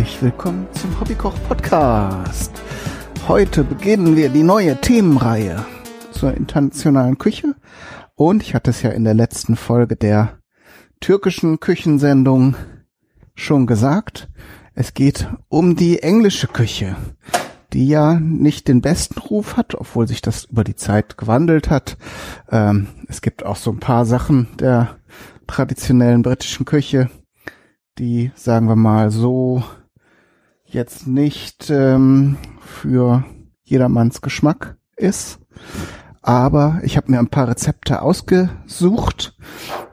Herzlich willkommen zum Hobbykoch Podcast. Heute beginnen wir die neue Themenreihe zur internationalen Küche und ich hatte es ja in der letzten Folge der türkischen Küchensendung schon gesagt. Es geht um die englische Küche, die ja nicht den besten Ruf hat, obwohl sich das über die Zeit gewandelt hat. Ähm, es gibt auch so ein paar Sachen der traditionellen britischen Küche, die, sagen wir mal, so jetzt nicht ähm, für jedermanns Geschmack ist. Aber ich habe mir ein paar Rezepte ausgesucht,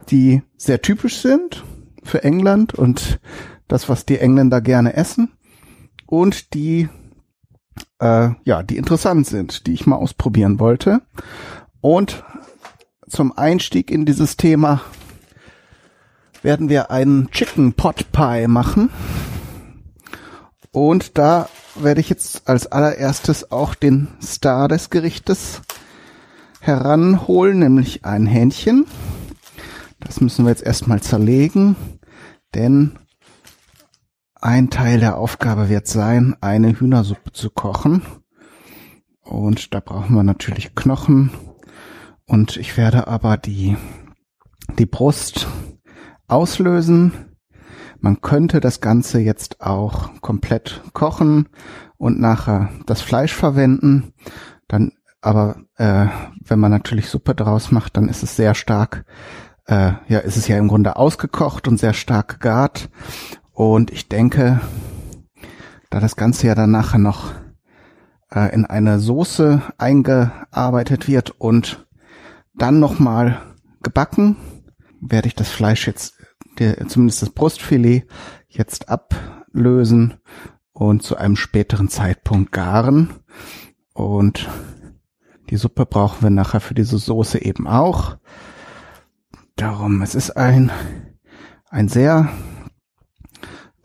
die sehr typisch sind für England und das, was die Engländer gerne essen und die äh, ja, die interessant sind, die ich mal ausprobieren wollte. Und zum Einstieg in dieses Thema werden wir einen Chicken Pot Pie machen. Und da werde ich jetzt als allererstes auch den Star des Gerichtes heranholen, nämlich ein Hähnchen. Das müssen wir jetzt erstmal zerlegen, denn ein Teil der Aufgabe wird sein, eine Hühnersuppe zu kochen. Und da brauchen wir natürlich Knochen. Und ich werde aber die, die Brust auslösen. Man könnte das Ganze jetzt auch komplett kochen und nachher das Fleisch verwenden. Dann aber äh, wenn man natürlich Suppe draus macht, dann ist es sehr stark, äh, ja, ist es ja im Grunde ausgekocht und sehr stark gegart. Und ich denke, da das Ganze ja dann nachher noch äh, in eine Soße eingearbeitet wird und dann nochmal gebacken, werde ich das Fleisch jetzt der, zumindest das Brustfilet jetzt ablösen und zu einem späteren Zeitpunkt garen. Und die Suppe brauchen wir nachher für diese Soße eben auch. Darum, es ist ein, ein sehr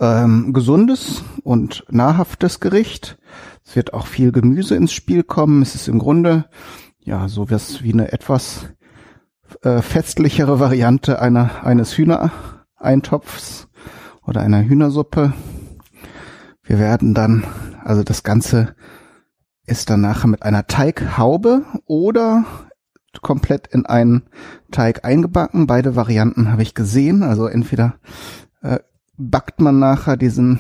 ähm, gesundes und nahrhaftes Gericht. Es wird auch viel Gemüse ins Spiel kommen. Es ist im Grunde ja so wie eine etwas äh, festlichere Variante einer eines Hühner Eintopfs oder einer Hühnersuppe. Wir werden dann, also das Ganze ist dann nachher mit einer Teighaube oder komplett in einen Teig eingebacken. Beide Varianten habe ich gesehen. Also entweder äh, backt man nachher diesen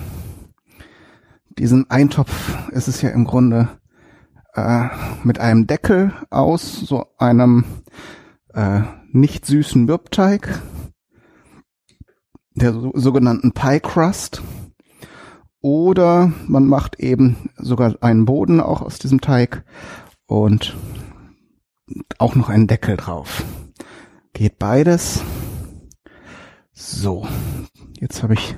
diesen Eintopf. Es ist ja im Grunde äh, mit einem Deckel aus, so einem äh, nicht süßen Mürbteig der sogenannten Pie Crust. Oder man macht eben sogar einen Boden auch aus diesem Teig und auch noch einen Deckel drauf. Geht beides. So, jetzt habe ich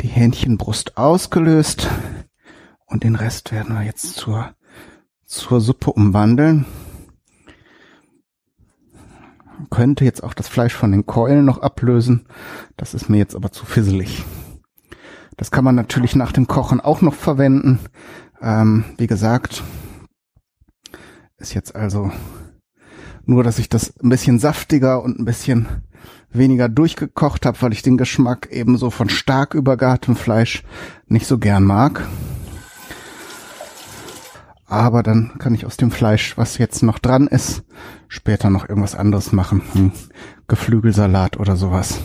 die Hähnchenbrust ausgelöst und den Rest werden wir jetzt zur, zur Suppe umwandeln könnte jetzt auch das Fleisch von den Keulen noch ablösen. Das ist mir jetzt aber zu fisselig. Das kann man natürlich nach dem Kochen auch noch verwenden. Ähm, wie gesagt, ist jetzt also nur, dass ich das ein bisschen saftiger und ein bisschen weniger durchgekocht habe, weil ich den Geschmack ebenso von stark übergartem Fleisch nicht so gern mag aber dann kann ich aus dem Fleisch, was jetzt noch dran ist, später noch irgendwas anderes machen. Hm, Geflügelsalat oder sowas.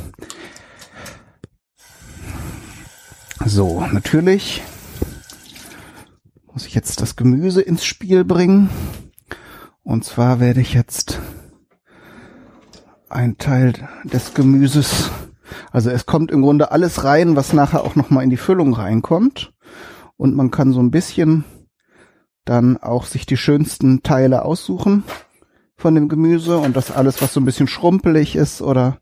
So, natürlich muss ich jetzt das Gemüse ins Spiel bringen. Und zwar werde ich jetzt ein Teil des Gemüses, also es kommt im Grunde alles rein, was nachher auch nochmal in die Füllung reinkommt. Und man kann so ein bisschen dann auch sich die schönsten Teile aussuchen von dem Gemüse und das alles, was so ein bisschen schrumpelig ist oder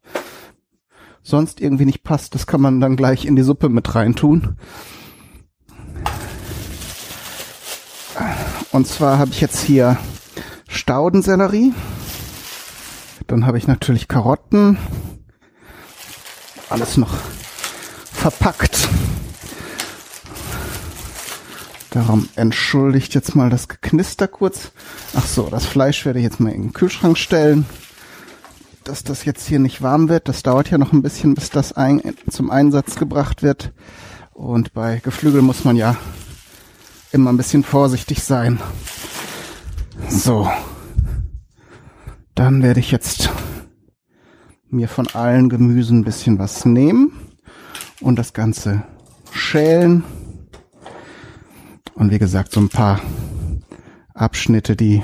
sonst irgendwie nicht passt, das kann man dann gleich in die Suppe mit reintun. Und zwar habe ich jetzt hier Staudensellerie. Dann habe ich natürlich Karotten. Alles noch verpackt. Darum entschuldigt jetzt mal das Geknister kurz. Ach so, das Fleisch werde ich jetzt mal in den Kühlschrank stellen. dass das jetzt hier nicht warm wird. Das dauert ja noch ein bisschen, bis das ein, zum Einsatz gebracht wird. Und bei Geflügel muss man ja immer ein bisschen vorsichtig sein. So. Dann werde ich jetzt mir von allen Gemüsen ein bisschen was nehmen und das Ganze schälen. Und wie gesagt, so ein paar Abschnitte, die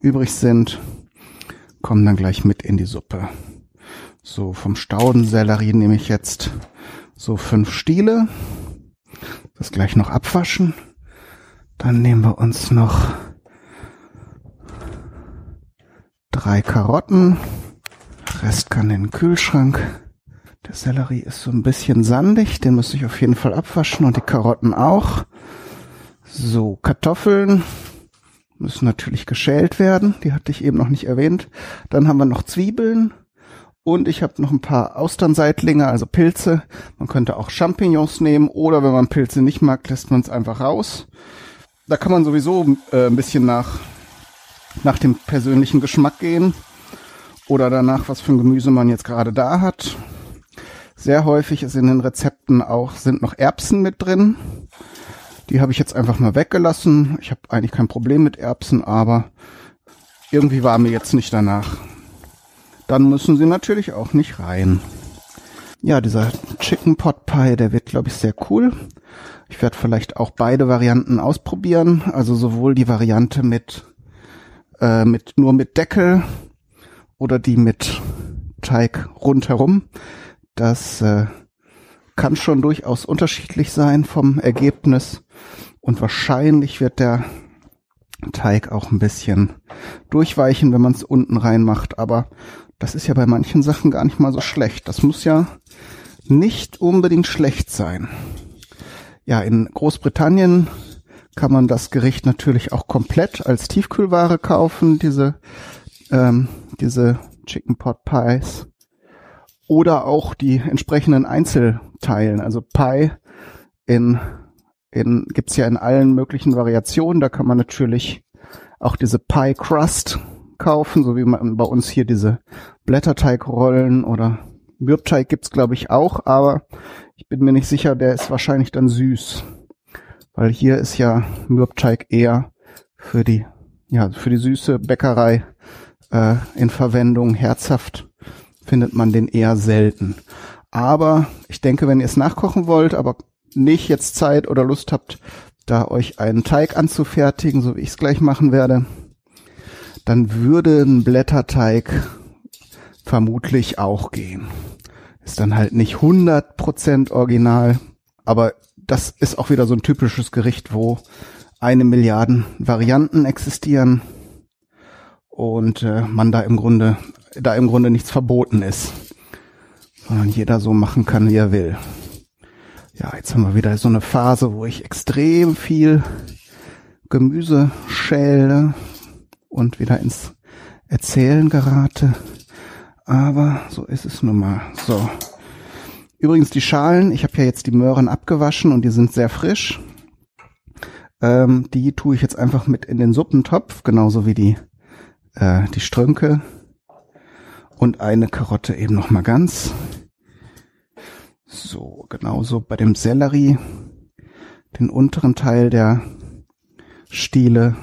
übrig sind, kommen dann gleich mit in die Suppe. So, vom Staudensellerie nehme ich jetzt so fünf Stiele. Das gleich noch abwaschen. Dann nehmen wir uns noch drei Karotten. Rest kann in den Kühlschrank. Der Sellerie ist so ein bisschen sandig, den muss ich auf jeden Fall abwaschen und die Karotten auch. So, Kartoffeln müssen natürlich geschält werden, die hatte ich eben noch nicht erwähnt. Dann haben wir noch Zwiebeln und ich habe noch ein paar Austernseitlinge, also Pilze. Man könnte auch Champignons nehmen oder wenn man Pilze nicht mag, lässt man es einfach raus. Da kann man sowieso äh, ein bisschen nach, nach dem persönlichen Geschmack gehen oder danach, was für ein Gemüse man jetzt gerade da hat. Sehr häufig ist in den Rezepten auch, sind noch Erbsen mit drin. Die habe ich jetzt einfach mal weggelassen. Ich habe eigentlich kein Problem mit Erbsen, aber irgendwie war mir jetzt nicht danach. Dann müssen sie natürlich auch nicht rein. Ja, dieser Chicken Pot Pie, der wird, glaube ich, sehr cool. Ich werde vielleicht auch beide Varianten ausprobieren. Also sowohl die Variante mit, äh, mit nur mit Deckel oder die mit Teig rundherum. Das äh, kann schon durchaus unterschiedlich sein vom Ergebnis und wahrscheinlich wird der Teig auch ein bisschen durchweichen, wenn man es unten reinmacht, aber das ist ja bei manchen Sachen gar nicht mal so schlecht. Das muss ja nicht unbedingt schlecht sein. Ja, in Großbritannien kann man das Gericht natürlich auch komplett als Tiefkühlware kaufen, diese, ähm, diese Chicken Pot Pies oder auch die entsprechenden Einzelteilen. Also Pie in, in gibt's ja in allen möglichen Variationen. Da kann man natürlich auch diese Pie Crust kaufen, so wie man bei uns hier diese Blätterteigrollen oder Mürbteig gibt's glaube ich auch, aber ich bin mir nicht sicher, der ist wahrscheinlich dann süß, weil hier ist ja Mürbteig eher für die ja für die süße Bäckerei äh, in Verwendung herzhaft findet man den eher selten. Aber ich denke, wenn ihr es nachkochen wollt, aber nicht jetzt Zeit oder Lust habt, da euch einen Teig anzufertigen, so wie ich es gleich machen werde, dann würde ein Blätterteig vermutlich auch gehen. Ist dann halt nicht 100% original, aber das ist auch wieder so ein typisches Gericht, wo eine Milliarden Varianten existieren und äh, man da im Grunde da im Grunde nichts verboten ist, sondern jeder so machen kann, wie er will. Ja, jetzt haben wir wieder so eine Phase, wo ich extrem viel Gemüse schäle und wieder ins Erzählen gerate. Aber so ist es nun mal. So. Übrigens die Schalen, ich habe ja jetzt die Möhren abgewaschen und die sind sehr frisch. Ähm, die tue ich jetzt einfach mit in den Suppentopf, genauso wie die, äh, die Strünke und eine Karotte eben noch mal ganz. So, genauso bei dem Sellerie, den unteren Teil der Stiele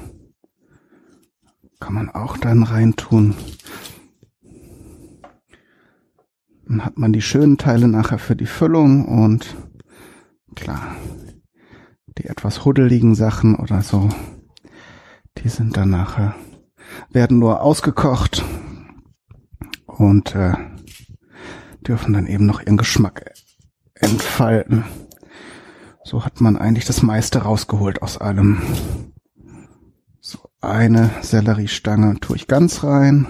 kann man auch dann reintun. Dann hat man die schönen Teile nachher für die Füllung und klar, die etwas huddeligen Sachen oder so, die sind dann nachher, werden nur ausgekocht und äh, dürfen dann eben noch ihren Geschmack entfalten. So hat man eigentlich das meiste rausgeholt aus allem. So eine Selleriestange tue ich ganz rein.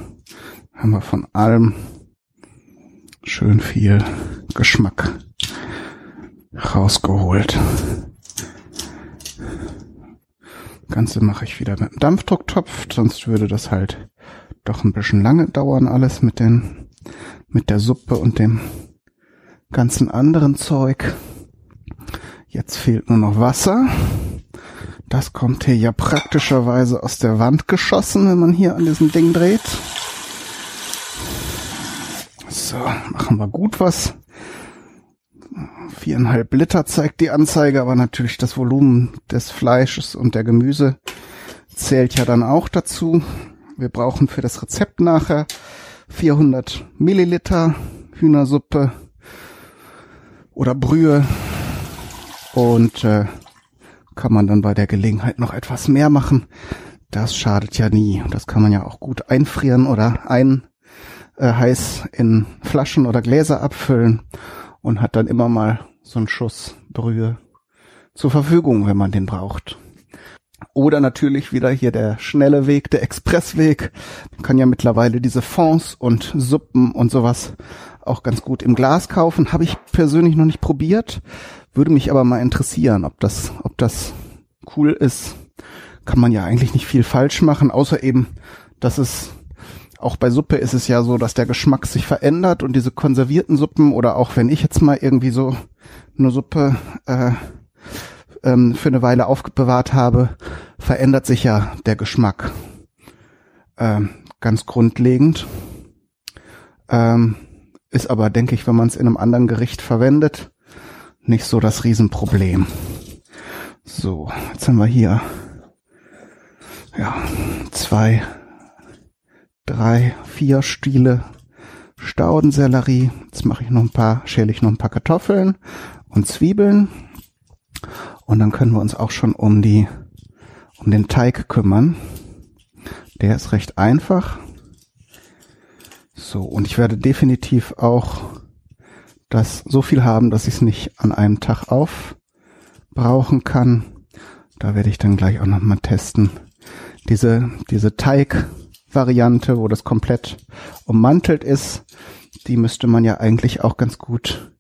Haben wir von allem schön viel Geschmack rausgeholt. Ganze mache ich wieder mit einem Dampfdrucktopf, sonst würde das halt doch ein bisschen lange dauern alles mit den, mit der Suppe und dem ganzen anderen Zeug. Jetzt fehlt nur noch Wasser. Das kommt hier ja praktischerweise aus der Wand geschossen, wenn man hier an diesem Ding dreht. So, machen wir gut was. Viereinhalb Liter zeigt die Anzeige, aber natürlich das Volumen des Fleisches und der Gemüse zählt ja dann auch dazu. Wir brauchen für das Rezept nachher 400 Milliliter Hühnersuppe oder Brühe und äh, kann man dann bei der Gelegenheit noch etwas mehr machen. Das schadet ja nie. Das kann man ja auch gut einfrieren oder ein äh, heiß in Flaschen oder Gläser abfüllen und hat dann immer mal so einen Schuss Brühe zur Verfügung, wenn man den braucht. Oder natürlich wieder hier der schnelle Weg, der Expressweg. Man kann ja mittlerweile diese Fonds und Suppen und sowas auch ganz gut im Glas kaufen. Habe ich persönlich noch nicht probiert. Würde mich aber mal interessieren, ob das, ob das cool ist. Kann man ja eigentlich nicht viel falsch machen, außer eben, dass es auch bei Suppe ist es ja so, dass der Geschmack sich verändert und diese konservierten Suppen oder auch wenn ich jetzt mal irgendwie so eine Suppe äh, ähm, für eine Weile aufbewahrt habe, verändert sich ja der Geschmack ähm, ganz grundlegend. Ähm, ist aber, denke ich, wenn man es in einem anderen Gericht verwendet, nicht so das Riesenproblem. So, jetzt haben wir hier ja zwei drei, vier Stiele Staudensellerie. Jetzt mache ich noch ein paar, schäle ich noch ein paar Kartoffeln und Zwiebeln. Und dann können wir uns auch schon um die, um den Teig kümmern. Der ist recht einfach. So, und ich werde definitiv auch das so viel haben, dass ich es nicht an einem Tag aufbrauchen kann. Da werde ich dann gleich auch nochmal testen. Diese, diese Teig, Variante, wo das komplett ummantelt ist, die müsste man ja eigentlich auch ganz gut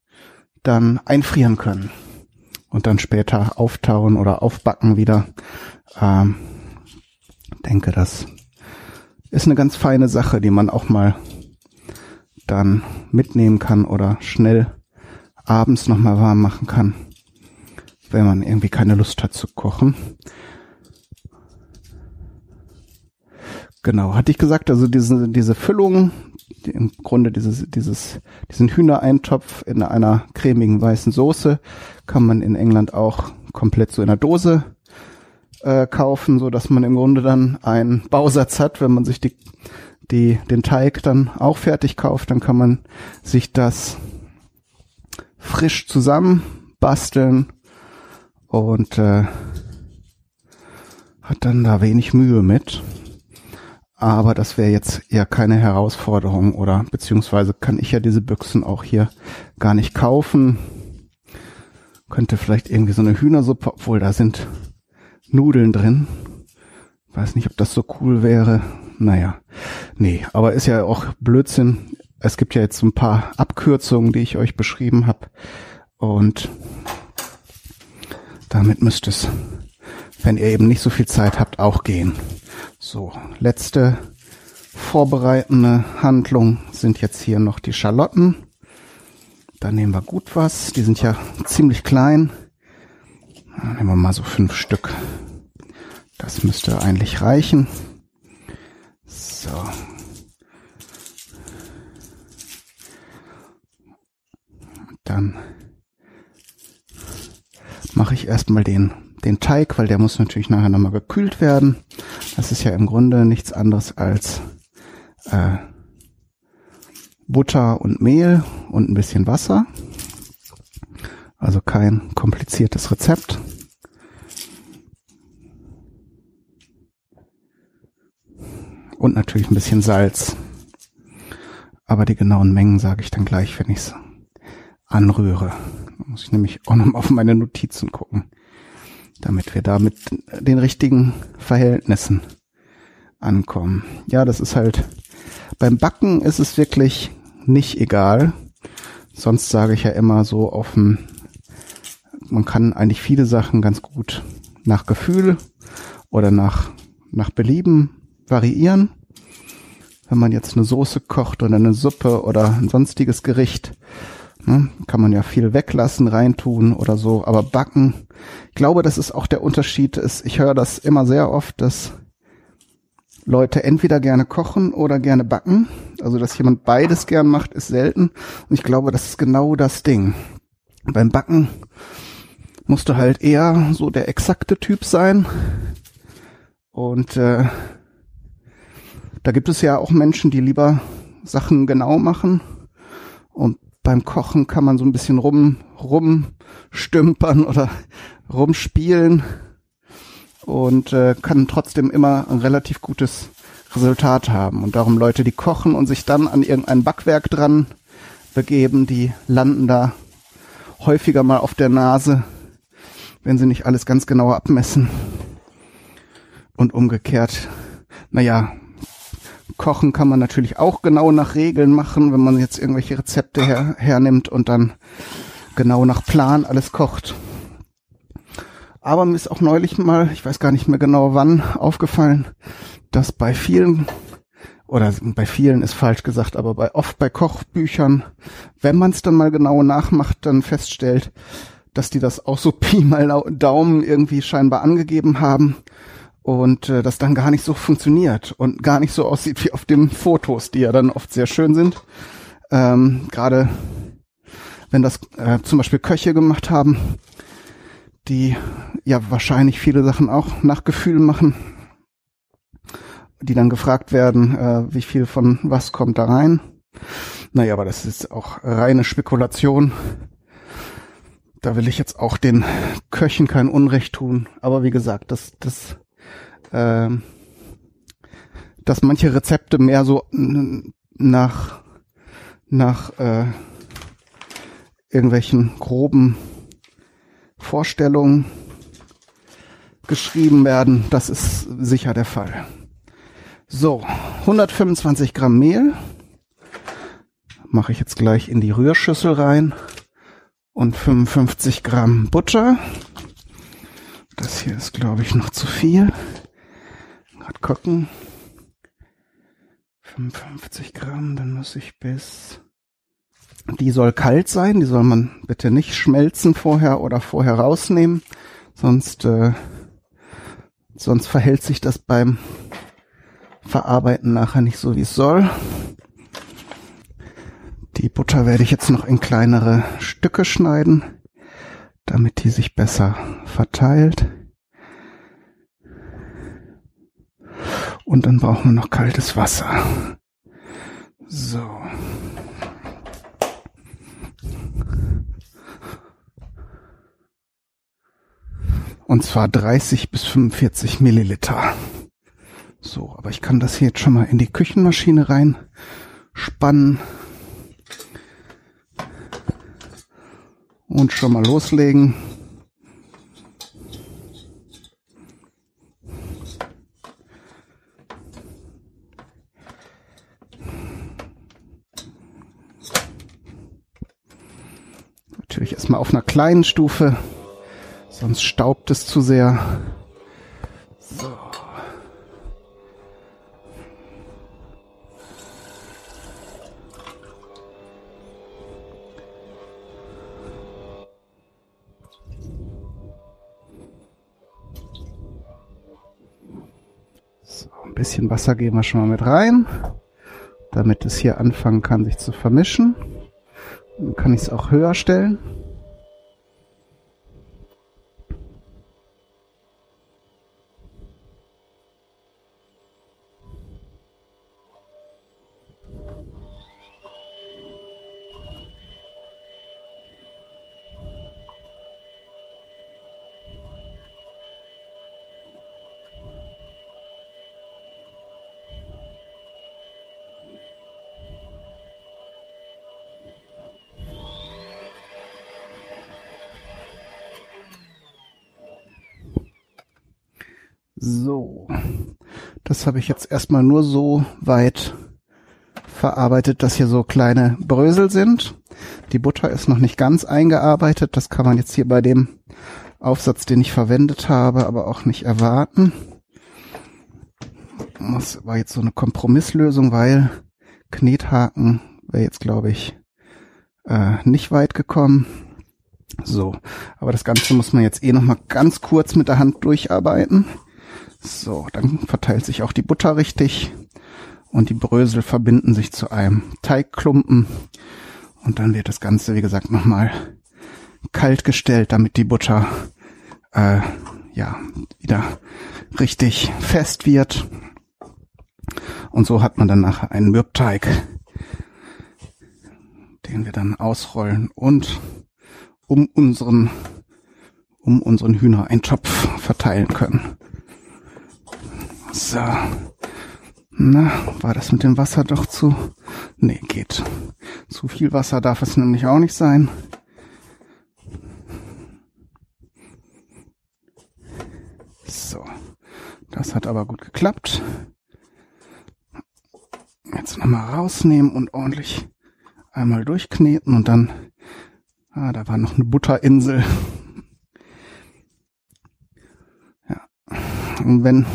dann einfrieren können und dann später auftauen oder aufbacken wieder. Ähm, denke, das ist eine ganz feine Sache, die man auch mal dann mitnehmen kann oder schnell abends nochmal warm machen kann, wenn man irgendwie keine Lust hat zu kochen. Genau, hatte ich gesagt, also diese, diese Füllung, die im Grunde dieses, dieses, diesen Hühnereintopf in einer cremigen weißen Soße kann man in England auch komplett so in der Dose äh, kaufen, so dass man im Grunde dann einen Bausatz hat, wenn man sich die, die, den Teig dann auch fertig kauft, dann kann man sich das frisch zusammen basteln und äh, hat dann da wenig Mühe mit. Aber das wäre jetzt eher keine Herausforderung oder beziehungsweise kann ich ja diese Büchsen auch hier gar nicht kaufen. Könnte vielleicht irgendwie so eine Hühnersuppe, obwohl da sind Nudeln drin. Weiß nicht, ob das so cool wäre. Naja, nee, aber ist ja auch Blödsinn. Es gibt ja jetzt ein paar Abkürzungen, die ich euch beschrieben habe. Und damit müsste es, wenn ihr eben nicht so viel Zeit habt, auch gehen. So, letzte vorbereitende Handlung sind jetzt hier noch die Schalotten. Da nehmen wir gut was. Die sind ja ziemlich klein. Nehmen wir mal so fünf Stück. Das müsste eigentlich reichen. So. Dann mache ich erstmal den den Teig, weil der muss natürlich nachher nochmal gekühlt werden. Das ist ja im Grunde nichts anderes als äh, Butter und Mehl und ein bisschen Wasser. Also kein kompliziertes Rezept. Und natürlich ein bisschen Salz. Aber die genauen Mengen sage ich dann gleich, wenn ich es anrühre. Da muss ich nämlich auch noch mal auf meine Notizen gucken damit wir da mit den richtigen Verhältnissen ankommen. Ja, das ist halt, beim Backen ist es wirklich nicht egal. Sonst sage ich ja immer so offen, man kann eigentlich viele Sachen ganz gut nach Gefühl oder nach, nach Belieben variieren. Wenn man jetzt eine Soße kocht oder eine Suppe oder ein sonstiges Gericht, Ne? Kann man ja viel weglassen, reintun oder so, aber backen. Ich glaube, das ist auch der Unterschied. Ist, ich höre das immer sehr oft, dass Leute entweder gerne kochen oder gerne backen Also, dass jemand beides gern macht, ist selten. Und ich glaube, das ist genau das Ding. Beim Backen musst du halt eher so der exakte Typ sein. Und äh, da gibt es ja auch Menschen, die lieber Sachen genau machen. Und beim Kochen kann man so ein bisschen rum, rumstümpern oder rumspielen und äh, kann trotzdem immer ein relativ gutes Resultat haben. Und darum Leute, die kochen und sich dann an irgendein Backwerk dran begeben, die landen da häufiger mal auf der Nase, wenn sie nicht alles ganz genau abmessen. Und umgekehrt, naja, kochen kann man natürlich auch genau nach Regeln machen, wenn man jetzt irgendwelche Rezepte her, hernimmt und dann genau nach Plan alles kocht. Aber mir ist auch neulich mal, ich weiß gar nicht mehr genau wann, aufgefallen, dass bei vielen oder bei vielen ist falsch gesagt, aber bei oft bei Kochbüchern, wenn man es dann mal genau nachmacht, dann feststellt, dass die das auch so Pi mal Daumen irgendwie scheinbar angegeben haben und äh, das dann gar nicht so funktioniert und gar nicht so aussieht wie auf den Fotos, die ja dann oft sehr schön sind. Ähm, Gerade wenn das äh, zum Beispiel Köche gemacht haben, die ja wahrscheinlich viele Sachen auch nach Gefühl machen die dann gefragt werden, äh, wie viel von was kommt da rein. Naja, aber das ist auch reine Spekulation. Da will ich jetzt auch den Köchen kein Unrecht tun. Aber wie gesagt, das, das, äh, dass manche Rezepte mehr so nach, nach äh, irgendwelchen groben Vorstellungen geschrieben werden, das ist sicher der Fall. So, 125 Gramm Mehl mache ich jetzt gleich in die Rührschüssel rein und 55 Gramm Butter. Das hier ist, glaube ich, noch zu viel. Gerade gucken. 55 Gramm, dann muss ich bis... Die soll kalt sein, die soll man bitte nicht schmelzen vorher oder vorher rausnehmen, sonst, äh, sonst verhält sich das beim verarbeiten nachher nicht so, wie es soll. Die Butter werde ich jetzt noch in kleinere Stücke schneiden, damit die sich besser verteilt. Und dann brauchen wir noch kaltes Wasser. So. Und zwar 30 bis 45 Milliliter. So, aber ich kann das hier jetzt schon mal in die Küchenmaschine rein spannen. Und schon mal loslegen. Natürlich erstmal auf einer kleinen Stufe, sonst staubt es zu sehr. Wasser geben wir schon mal mit rein, damit es hier anfangen kann, sich zu vermischen. Dann kann ich es auch höher stellen. Das habe ich jetzt erstmal nur so weit verarbeitet, dass hier so kleine Brösel sind. Die Butter ist noch nicht ganz eingearbeitet. Das kann man jetzt hier bei dem Aufsatz, den ich verwendet habe, aber auch nicht erwarten. Das war jetzt so eine Kompromisslösung, weil Knethaken wäre jetzt, glaube ich, äh, nicht weit gekommen. So, aber das Ganze muss man jetzt eh noch mal ganz kurz mit der Hand durcharbeiten. So, dann verteilt sich auch die Butter richtig. und die Brösel verbinden sich zu einem Teigklumpen und dann wird das Ganze, wie gesagt, nochmal kalt gestellt, damit die Butter äh, ja wieder richtig fest wird. Und so hat man dann nachher einen Mürbteig, den wir dann ausrollen und um unseren um unseren Hühner einen Topf verteilen können. So. Na, war das mit dem Wasser doch zu... Nee, geht. Zu viel Wasser darf es nämlich auch nicht sein. So. Das hat aber gut geklappt. Jetzt nochmal rausnehmen und ordentlich einmal durchkneten und dann... Ah, da war noch eine Butterinsel. Ja. Und wenn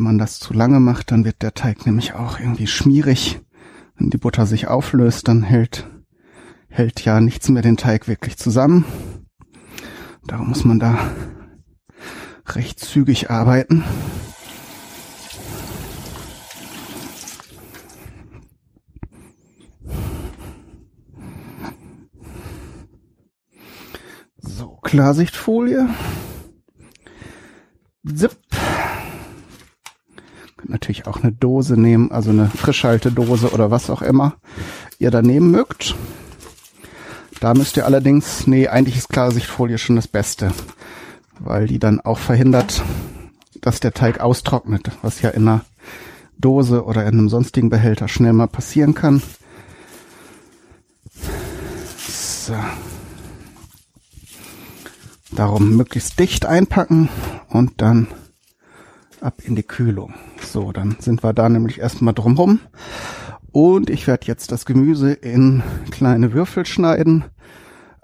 wenn man das zu lange macht, dann wird der Teig nämlich auch irgendwie schmierig. Wenn die Butter sich auflöst, dann hält, hält ja nichts mehr den Teig wirklich zusammen. Darum muss man da recht zügig arbeiten. So, Klarsichtfolie. Zip natürlich auch eine Dose nehmen, also eine Frischhaltedose oder was auch immer ihr da nehmen mögt. Da müsst ihr allerdings, nee, eigentlich ist Klarsichtfolie schon das Beste, weil die dann auch verhindert, dass der Teig austrocknet, was ja in einer Dose oder in einem sonstigen Behälter schnell mal passieren kann. So. Darum möglichst dicht einpacken und dann ab in die Kühlung. So, dann sind wir da nämlich erstmal drumrum. Und ich werde jetzt das Gemüse in kleine Würfel schneiden.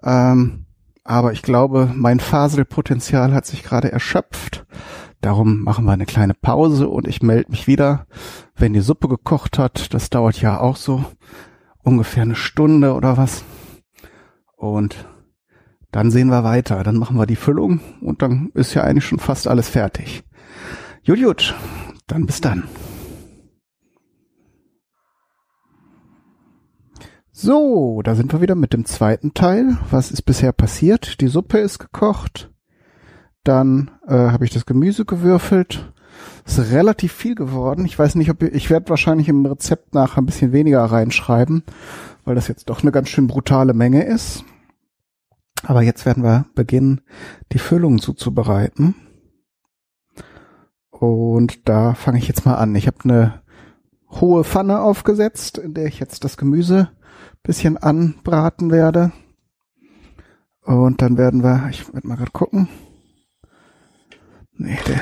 Ähm, aber ich glaube, mein Faselpotenzial hat sich gerade erschöpft. Darum machen wir eine kleine Pause und ich melde mich wieder, wenn die Suppe gekocht hat. Das dauert ja auch so ungefähr eine Stunde oder was. Und dann sehen wir weiter. Dann machen wir die Füllung und dann ist ja eigentlich schon fast alles fertig. Gut, gut. Dann bis dann. So, da sind wir wieder mit dem zweiten Teil. Was ist bisher passiert? Die Suppe ist gekocht. Dann äh, habe ich das Gemüse gewürfelt. Ist relativ viel geworden. Ich weiß nicht, ob ich, ich werde wahrscheinlich im Rezept nachher ein bisschen weniger reinschreiben, weil das jetzt doch eine ganz schön brutale Menge ist. Aber jetzt werden wir beginnen, die Füllung zuzubereiten. Und da fange ich jetzt mal an. Ich habe eine hohe Pfanne aufgesetzt, in der ich jetzt das Gemüse bisschen anbraten werde. Und dann werden wir, ich werde mal gerade gucken. Nee, der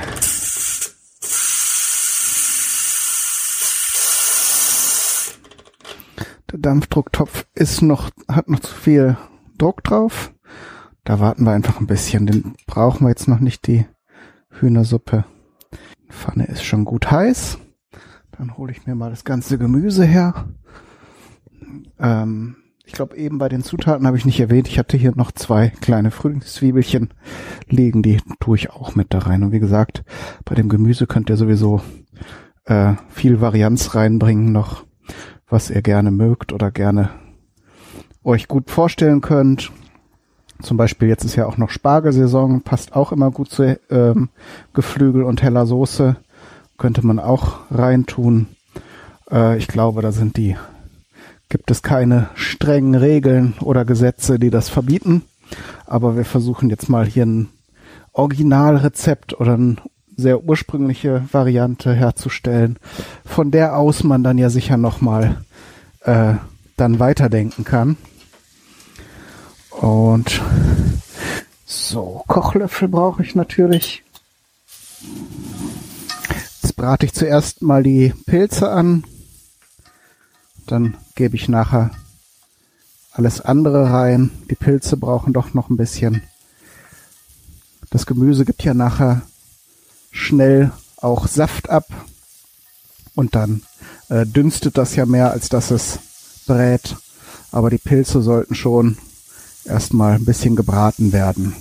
Der Dampfdrucktopf ist noch, hat noch zu viel Druck drauf. Da warten wir einfach ein bisschen. Den brauchen wir jetzt noch nicht, die Hühnersuppe. Pfanne ist schon gut heiß. Dann hole ich mir mal das ganze Gemüse her. Ähm, ich glaube, eben bei den Zutaten habe ich nicht erwähnt, ich hatte hier noch zwei kleine Frühlingszwiebelchen liegen, die tue ich auch mit da rein. Und wie gesagt, bei dem Gemüse könnt ihr sowieso äh, viel Varianz reinbringen noch, was ihr gerne mögt oder gerne euch gut vorstellen könnt. Zum Beispiel jetzt ist ja auch noch Spargelsaison, passt auch immer gut zu ähm, Geflügel und heller Soße. Könnte man auch reintun. Äh, ich glaube, da sind die, gibt es keine strengen Regeln oder Gesetze, die das verbieten. Aber wir versuchen jetzt mal hier ein Originalrezept oder eine sehr ursprüngliche Variante herzustellen, von der aus man dann ja sicher nochmal äh, dann weiterdenken kann. Und so, Kochlöffel brauche ich natürlich. Jetzt brate ich zuerst mal die Pilze an. Dann gebe ich nachher alles andere rein. Die Pilze brauchen doch noch ein bisschen. Das Gemüse gibt ja nachher schnell auch Saft ab. Und dann äh, dünstet das ja mehr, als dass es brät. Aber die Pilze sollten schon erstmal ein bisschen gebraten werden.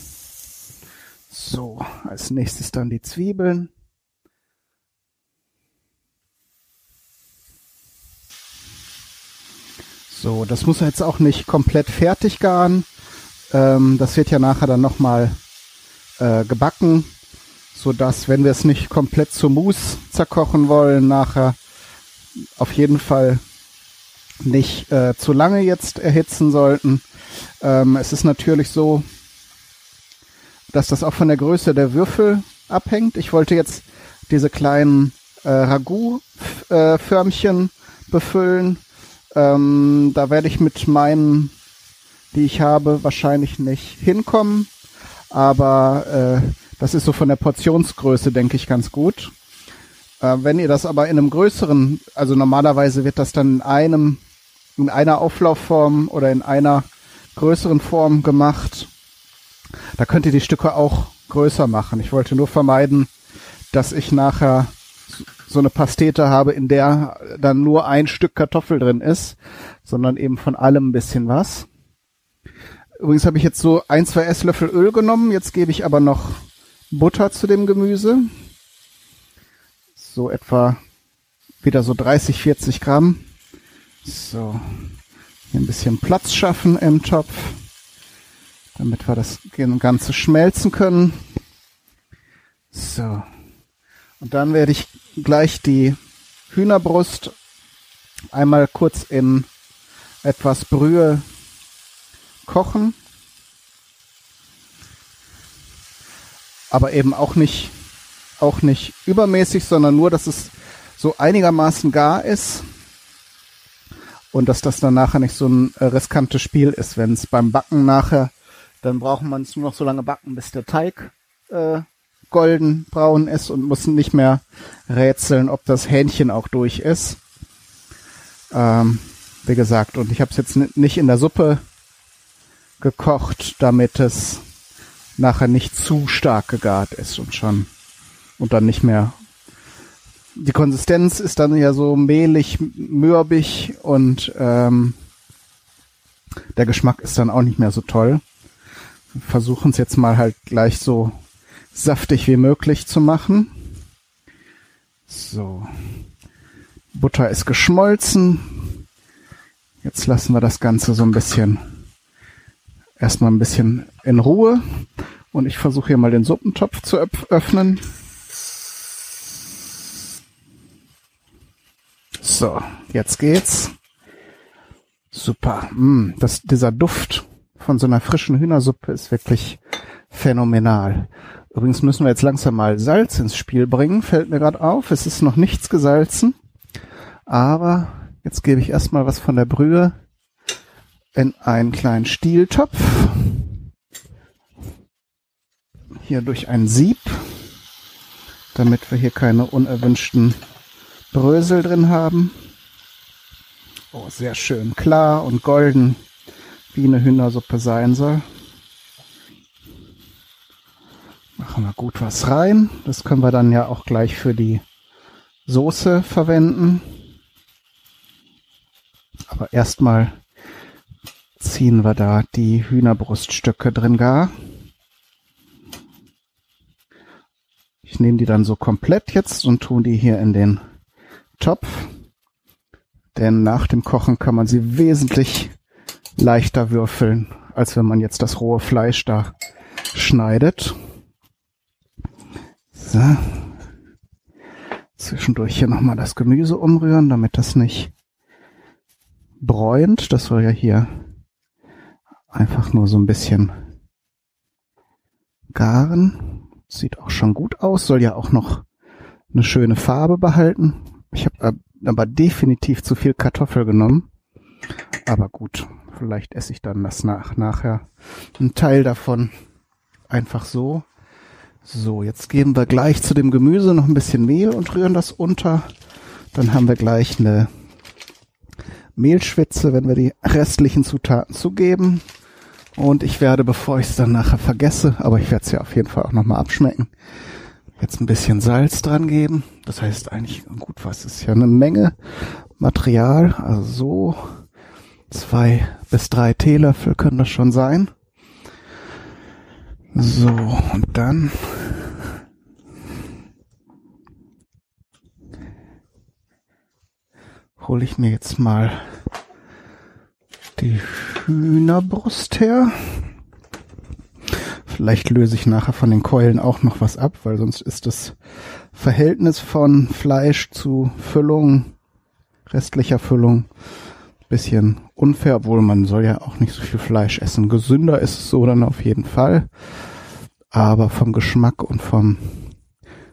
So, als nächstes dann die Zwiebeln. So, das muss jetzt auch nicht komplett fertig garen. Ähm, das wird ja nachher dann nochmal äh, gebacken, sodass, wenn wir es nicht komplett zu Mousse zerkochen wollen, nachher auf jeden Fall nicht äh, zu lange jetzt erhitzen sollten ähm, es ist natürlich so, dass das auch von der Größe der Würfel abhängt. Ich wollte jetzt diese kleinen äh, Ragout-Förmchen befüllen. Ähm, da werde ich mit meinen, die ich habe, wahrscheinlich nicht hinkommen. Aber äh, das ist so von der Portionsgröße, denke ich, ganz gut. Äh, wenn ihr das aber in einem größeren, also normalerweise wird das dann in einem, in einer Auflaufform oder in einer größeren Form gemacht. Da könnt ihr die Stücke auch größer machen. Ich wollte nur vermeiden, dass ich nachher so eine Pastete habe, in der dann nur ein Stück Kartoffel drin ist, sondern eben von allem ein bisschen was. Übrigens habe ich jetzt so ein, zwei Esslöffel Öl genommen. Jetzt gebe ich aber noch Butter zu dem Gemüse. So etwa wieder so 30, 40 Gramm. So. Hier ein bisschen Platz schaffen im Topf, damit wir das Ganze schmelzen können. So. Und dann werde ich gleich die Hühnerbrust einmal kurz in etwas Brühe kochen. Aber eben auch nicht, auch nicht übermäßig, sondern nur, dass es so einigermaßen gar ist. Und dass das dann nachher nicht so ein äh, riskantes Spiel ist. Wenn es beim Backen nachher, dann braucht man es nur noch so lange backen, bis der Teig äh, golden braun ist und muss nicht mehr rätseln, ob das Hähnchen auch durch ist. Ähm, wie gesagt, und ich habe es jetzt nicht in der Suppe gekocht, damit es nachher nicht zu stark gegart ist und schon und dann nicht mehr. Die Konsistenz ist dann ja so mehlig, mürbig und ähm, der Geschmack ist dann auch nicht mehr so toll. Versuchen es jetzt mal halt gleich so saftig wie möglich zu machen. So. Butter ist geschmolzen. Jetzt lassen wir das Ganze so ein bisschen erstmal ein bisschen in Ruhe. Und ich versuche hier mal den Suppentopf zu öffnen. So, jetzt geht's. Super. Mm, das, dieser Duft von so einer frischen Hühnersuppe ist wirklich phänomenal. Übrigens müssen wir jetzt langsam mal Salz ins Spiel bringen, fällt mir gerade auf. Es ist noch nichts gesalzen. Aber jetzt gebe ich erstmal was von der Brühe in einen kleinen Stieltopf. Hier durch ein Sieb, damit wir hier keine unerwünschten Brösel drin haben. Oh, sehr schön klar und golden, wie eine Hühnersuppe sein soll. Machen wir gut was rein. Das können wir dann ja auch gleich für die Soße verwenden. Aber erstmal ziehen wir da die Hühnerbruststücke drin gar. Ich nehme die dann so komplett jetzt und tue die hier in den Topf. Denn nach dem Kochen kann man sie wesentlich leichter würfeln, als wenn man jetzt das rohe Fleisch da schneidet. So. Zwischendurch hier nochmal das Gemüse umrühren, damit das nicht bräunt. Das soll ja hier einfach nur so ein bisschen garen. Sieht auch schon gut aus, soll ja auch noch eine schöne Farbe behalten. Ich habe aber definitiv zu viel Kartoffel genommen. Aber gut, vielleicht esse ich dann das nach, nachher. Ein Teil davon einfach so. So, jetzt geben wir gleich zu dem Gemüse noch ein bisschen Mehl und rühren das unter. Dann haben wir gleich eine Mehlschwitze, wenn wir die restlichen Zutaten zugeben. Und ich werde, bevor ich es dann nachher vergesse, aber ich werde es ja auf jeden Fall auch nochmal abschmecken, jetzt ein bisschen Salz dran geben. Das heißt eigentlich, gut, was ist ja eine Menge Material. Also so zwei bis drei Teelöffel können das schon sein. So, und dann hole ich mir jetzt mal die Hühnerbrust her. Vielleicht löse ich nachher von den Keulen auch noch was ab, weil sonst ist das Verhältnis von Fleisch zu Füllung, restlicher Füllung, bisschen unfair, obwohl man soll ja auch nicht so viel Fleisch essen. Gesünder ist es so dann auf jeden Fall. Aber vom Geschmack und vom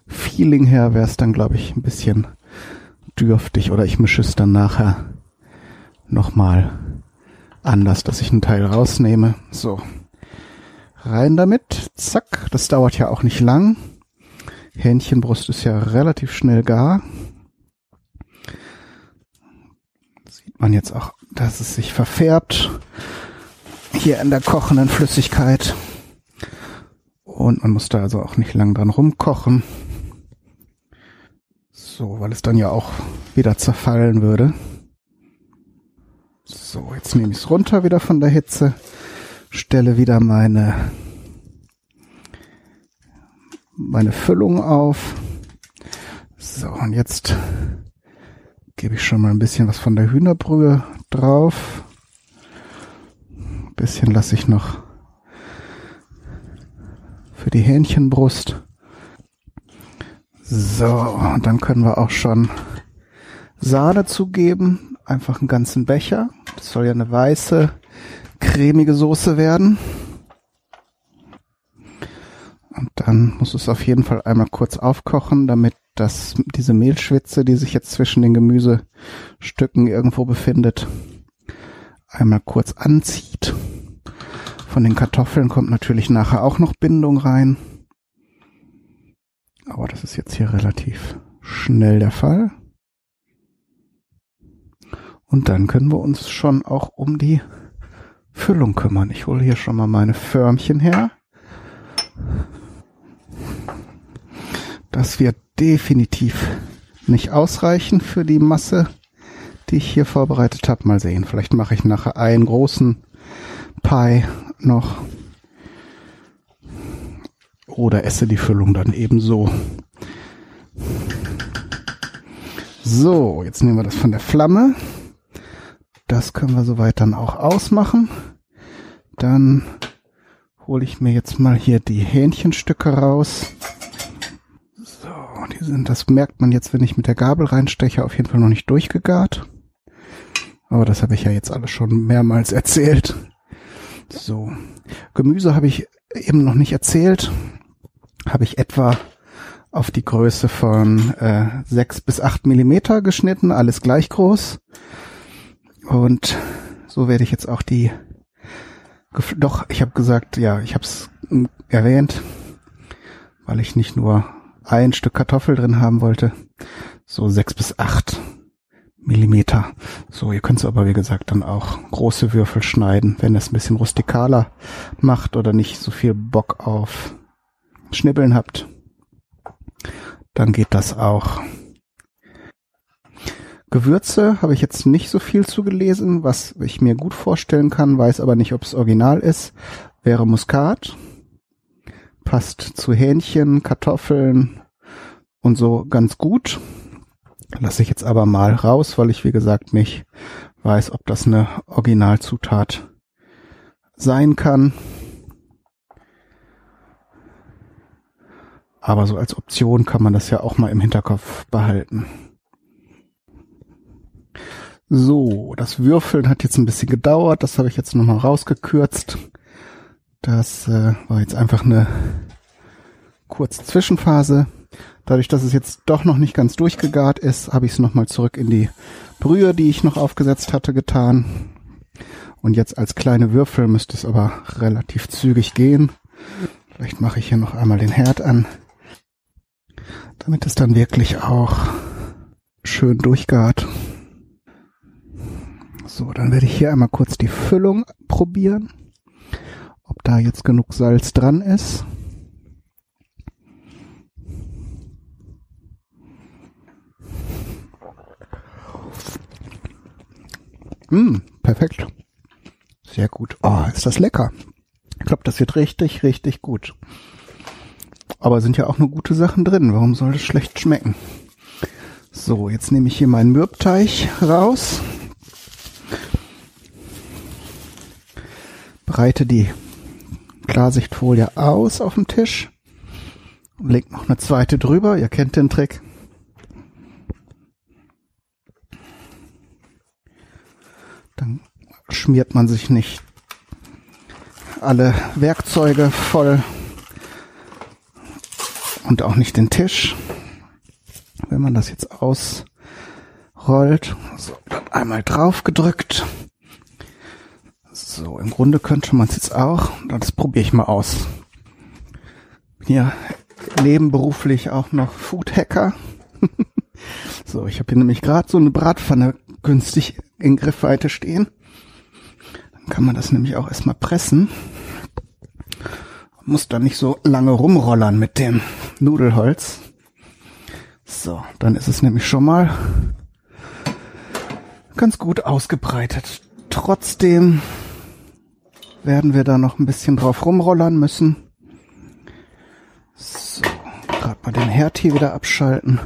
Feeling her wäre es dann, glaube ich, ein bisschen dürftig oder ich mische es dann nachher nochmal anders, dass ich einen Teil rausnehme. So. Rein damit. Zack. Das dauert ja auch nicht lang. Hähnchenbrust ist ja relativ schnell gar. Sieht man jetzt auch, dass es sich verfärbt. Hier in der kochenden Flüssigkeit. Und man muss da also auch nicht lang dran rumkochen. So, weil es dann ja auch wieder zerfallen würde. So, jetzt nehme ich es runter wieder von der Hitze, stelle wieder meine, meine Füllung auf. So, und jetzt gebe ich schon mal ein bisschen was von der Hühnerbrühe drauf. Ein bisschen lasse ich noch für die Hähnchenbrust. So, und dann können wir auch schon Sahne zugeben. Einfach einen ganzen Becher. Das soll ja eine weiße, cremige Soße werden. Und dann muss es auf jeden Fall einmal kurz aufkochen, damit das, diese Mehlschwitze, die sich jetzt zwischen den Gemüsestücken irgendwo befindet, einmal kurz anzieht. Von den Kartoffeln kommt natürlich nachher auch noch Bindung rein. Aber das ist jetzt hier relativ schnell der Fall. Und dann können wir uns schon auch um die Füllung kümmern. Ich hole hier schon mal meine Förmchen her. Das wird definitiv nicht ausreichen für die Masse, die ich hier vorbereitet habe. Mal sehen. Vielleicht mache ich nachher einen großen Pie noch oder esse die Füllung dann ebenso. So, jetzt nehmen wir das von der Flamme. Das können wir soweit dann auch ausmachen. Dann hole ich mir jetzt mal hier die Hähnchenstücke raus. So, die sind, das merkt man jetzt, wenn ich mit der Gabel reinsteche, auf jeden Fall noch nicht durchgegart. Aber das habe ich ja jetzt alles schon mehrmals erzählt. So, Gemüse habe ich eben noch nicht erzählt habe ich etwa auf die Größe von äh, 6 bis 8 Millimeter geschnitten, alles gleich groß. Und so werde ich jetzt auch die doch, ich habe gesagt, ja, ich habe es erwähnt, weil ich nicht nur ein Stück Kartoffel drin haben wollte, so sechs bis acht Millimeter. So, ihr könnt es aber wie gesagt dann auch große Würfel schneiden, wenn es ein bisschen rustikaler macht oder nicht so viel Bock auf Schnibbeln habt, dann geht das auch. Gewürze habe ich jetzt nicht so viel zugelesen, was ich mir gut vorstellen kann, weiß aber nicht, ob es original ist, wäre Muskat. Passt zu Hähnchen, Kartoffeln und so ganz gut. Lasse ich jetzt aber mal raus, weil ich, wie gesagt, nicht weiß, ob das eine Originalzutat sein kann. Aber so als Option kann man das ja auch mal im Hinterkopf behalten. So, das Würfeln hat jetzt ein bisschen gedauert. Das habe ich jetzt nochmal rausgekürzt. Das äh, war jetzt einfach eine kurze Zwischenphase. Dadurch, dass es jetzt doch noch nicht ganz durchgegart ist, habe ich es nochmal zurück in die Brühe, die ich noch aufgesetzt hatte, getan. Und jetzt als kleine Würfel müsste es aber relativ zügig gehen. Vielleicht mache ich hier noch einmal den Herd an damit es dann wirklich auch schön durchgart. So, dann werde ich hier einmal kurz die Füllung probieren, ob da jetzt genug Salz dran ist. Mm, perfekt. Sehr gut. Oh, ist das lecker. Ich glaube, das wird richtig, richtig gut. Aber sind ja auch nur gute Sachen drin. Warum soll das schlecht schmecken? So, jetzt nehme ich hier meinen Mürbteig raus. Breite die Klarsichtfolie aus auf dem Tisch und leg noch eine zweite drüber. Ihr kennt den Trick. Dann schmiert man sich nicht alle Werkzeuge voll und auch nicht den Tisch. Wenn man das jetzt ausrollt, so, dann einmal drauf gedrückt. So, im Grunde könnte man es jetzt auch. Das probiere ich mal aus. Bin hier nebenberuflich auch noch Food Hacker. so, ich habe hier nämlich gerade so eine Bratpfanne günstig in Griffweite stehen. Dann kann man das nämlich auch erstmal pressen. Muss da nicht so lange rumrollern mit dem Nudelholz. So, dann ist es nämlich schon mal ganz gut ausgebreitet. Trotzdem werden wir da noch ein bisschen drauf rumrollern müssen. So, gerade mal den Herd hier wieder abschalten,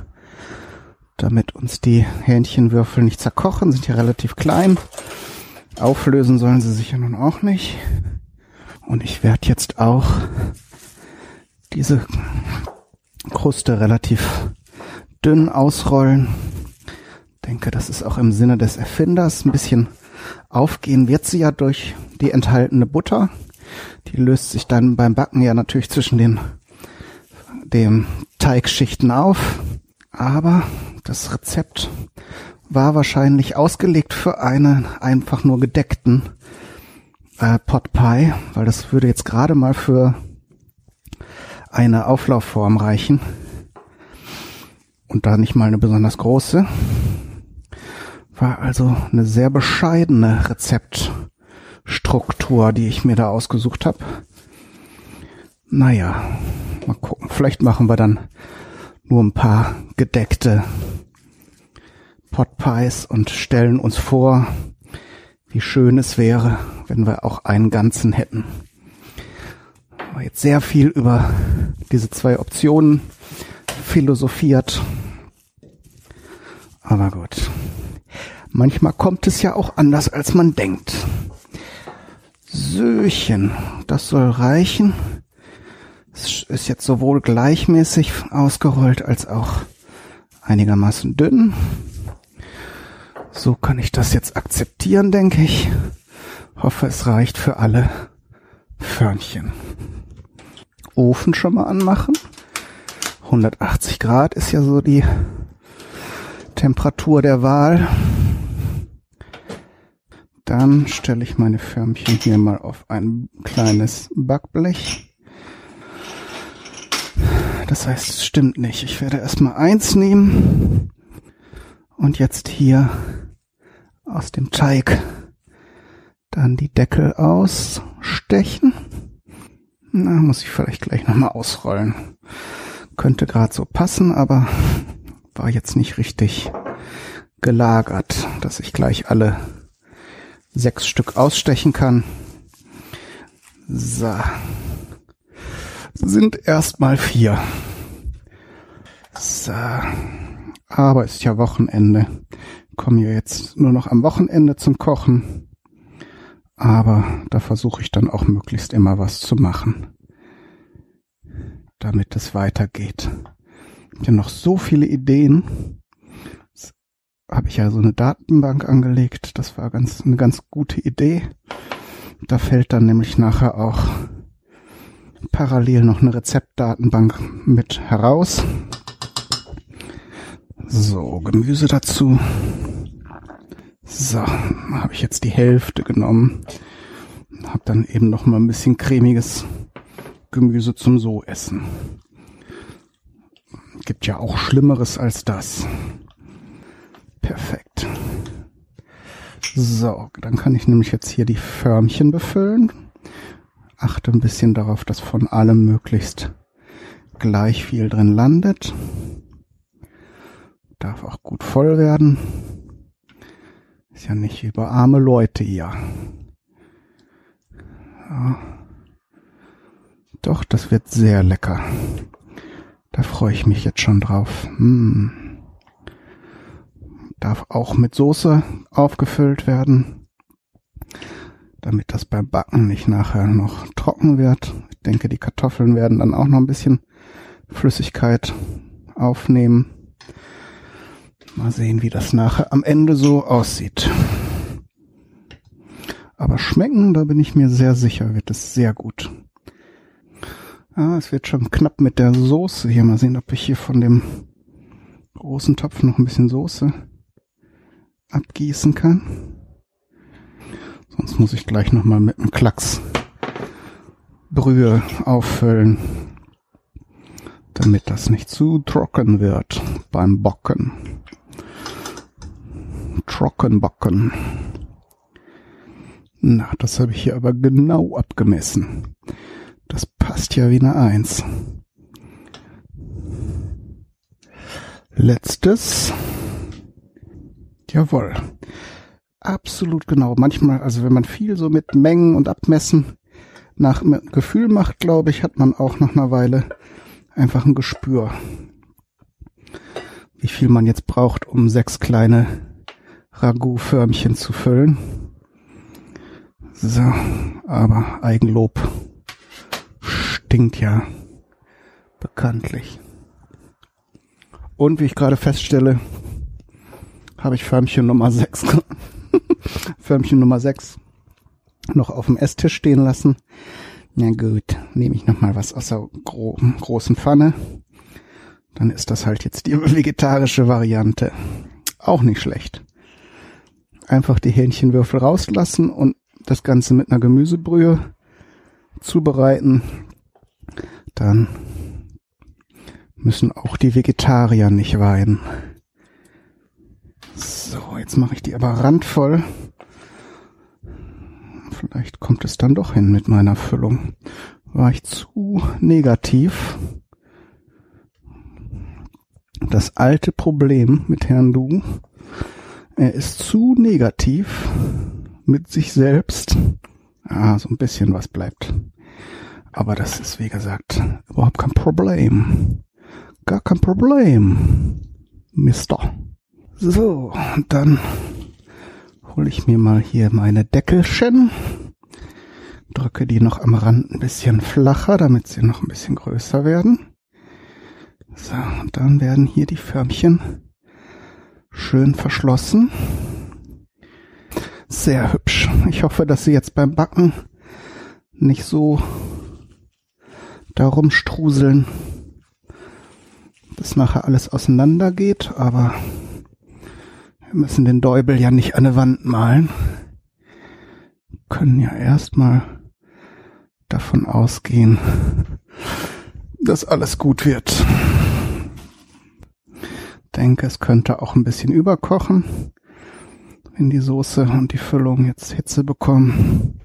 damit uns die Hähnchenwürfel nicht zerkochen, sind ja relativ klein. Auflösen sollen sie sich ja nun auch nicht. Und ich werde jetzt auch diese Kruste relativ dünn ausrollen. Denke, das ist auch im Sinne des Erfinders. Ein bisschen aufgehen wird sie ja durch die enthaltene Butter. Die löst sich dann beim Backen ja natürlich zwischen den dem Teigschichten auf. Aber das Rezept war wahrscheinlich ausgelegt für einen einfach nur gedeckten äh, Pot Pie, weil das würde jetzt gerade mal für eine Auflaufform reichen. Und da nicht mal eine besonders große. War also eine sehr bescheidene Rezeptstruktur, die ich mir da ausgesucht habe. Naja, mal gucken. Vielleicht machen wir dann nur ein paar gedeckte Potpies und stellen uns vor, wie schön es wäre, wenn wir auch einen ganzen hätten. Aber jetzt sehr viel über diese zwei Optionen philosophiert. Aber gut. Manchmal kommt es ja auch anders, als man denkt. Söchen, das soll reichen. Es ist jetzt sowohl gleichmäßig ausgerollt als auch einigermaßen dünn. So kann ich das jetzt akzeptieren, denke ich. Hoffe, es reicht für alle Förnchen. Ofen schon mal anmachen. 180 Grad ist ja so die Temperatur der Wahl. Dann stelle ich meine Förmchen hier mal auf ein kleines Backblech. Das heißt, es stimmt nicht. Ich werde erstmal eins nehmen und jetzt hier aus dem Teig dann die Deckel ausstechen. Na, muss ich vielleicht gleich nochmal ausrollen. Könnte gerade so passen, aber war jetzt nicht richtig gelagert, dass ich gleich alle sechs Stück ausstechen kann. So. Sind erstmal vier. So. Aber ist ja Wochenende. Komme ja jetzt nur noch am Wochenende zum Kochen. Aber da versuche ich dann auch möglichst immer was zu machen. Damit es weitergeht. Ich habe noch so viele Ideen habe ich ja so eine Datenbank angelegt. Das war ganz eine ganz gute Idee. Da fällt dann nämlich nachher auch parallel noch eine Rezeptdatenbank mit heraus. So, Gemüse dazu. So, habe ich jetzt die Hälfte genommen. Habe dann eben noch mal ein bisschen cremiges Gemüse zum so essen. Gibt ja auch Schlimmeres als das. Perfekt. So, dann kann ich nämlich jetzt hier die Förmchen befüllen. Achte ein bisschen darauf, dass von allem möglichst gleich viel drin landet. Darf auch gut voll werden. Ist ja nicht über arme Leute hier. Ja. Doch, das wird sehr lecker. Da freue ich mich jetzt schon drauf. Mmh darf auch mit Soße aufgefüllt werden. damit das beim Backen nicht nachher noch trocken wird. Ich denke, die Kartoffeln werden dann auch noch ein bisschen Flüssigkeit aufnehmen. Mal sehen, wie das nachher am Ende so aussieht. Aber schmecken, da bin ich mir sehr sicher, wird es sehr gut. Ah, es wird schon knapp mit der Soße hier. Mal sehen, ob ich hier von dem großen Topf noch ein bisschen Soße abgießen kann. Sonst muss ich gleich nochmal mit einem Klacks Brühe auffüllen, damit das nicht zu trocken wird beim Bocken. Trockenbocken. Na, das habe ich hier aber genau abgemessen. Das passt ja wie eine Eins. Letztes. Jawohl. Absolut genau. Manchmal, also wenn man viel so mit Mengen und Abmessen nach Gefühl macht, glaube ich, hat man auch nach einer Weile einfach ein Gespür, wie viel man jetzt braucht, um sechs kleine Ragout-Förmchen zu füllen. So, aber Eigenlob stinkt ja bekanntlich. Und wie ich gerade feststelle, habe ich Förmchen Nummer 6, Förmchen Nummer 6 noch auf dem Esstisch stehen lassen. Na gut, nehme ich nochmal was aus der gro großen Pfanne. Dann ist das halt jetzt die vegetarische Variante. Auch nicht schlecht. Einfach die Hähnchenwürfel rauslassen und das Ganze mit einer Gemüsebrühe zubereiten, dann müssen auch die Vegetarier nicht weinen. So, jetzt mache ich die aber randvoll. Vielleicht kommt es dann doch hin mit meiner Füllung. War ich zu negativ? Das alte Problem mit Herrn Du. Er ist zu negativ mit sich selbst. Ah, so ein bisschen was bleibt. Aber das ist, wie gesagt, überhaupt kein Problem. Gar kein Problem. Mister. So, dann hole ich mir mal hier meine Deckelchen. Drücke die noch am Rand ein bisschen flacher, damit sie noch ein bisschen größer werden. So, und dann werden hier die Förmchen schön verschlossen. Sehr hübsch. Ich hoffe, dass sie jetzt beim Backen nicht so darum struseln, dass nachher alles auseinander geht, aber wir müssen den Däubel ja nicht an eine Wand malen. Wir können ja erstmal davon ausgehen, dass alles gut wird. Denke, es könnte auch ein bisschen überkochen wenn die Soße und die Füllung jetzt Hitze bekommen.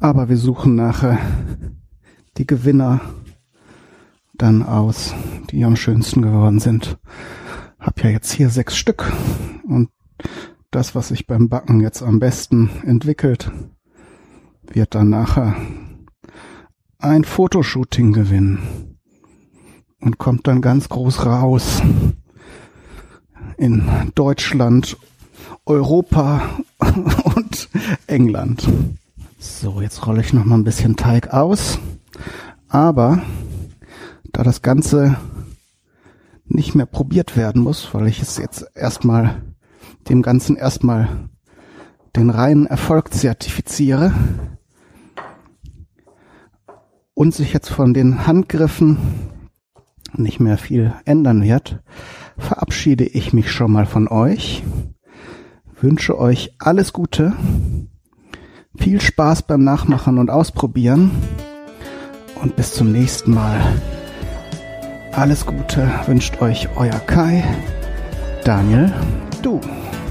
Aber wir suchen nachher die Gewinner dann aus, die am schönsten geworden sind. Hab ja jetzt hier sechs Stück und das, was sich beim Backen jetzt am besten entwickelt, wird dann nachher ein Fotoshooting gewinnen und kommt dann ganz groß raus in Deutschland Europa und England. So, jetzt rolle ich noch mal ein bisschen Teig aus. Aber da das Ganze nicht mehr probiert werden muss, weil ich es jetzt erstmal dem Ganzen erstmal den reinen Erfolg zertifiziere und sich jetzt von den Handgriffen nicht mehr viel ändern wird, verabschiede ich mich schon mal von euch wünsche euch alles Gute, viel Spaß beim Nachmachen und Ausprobieren und bis zum nächsten Mal. Alles Gute wünscht euch euer Kai, Daniel, 度。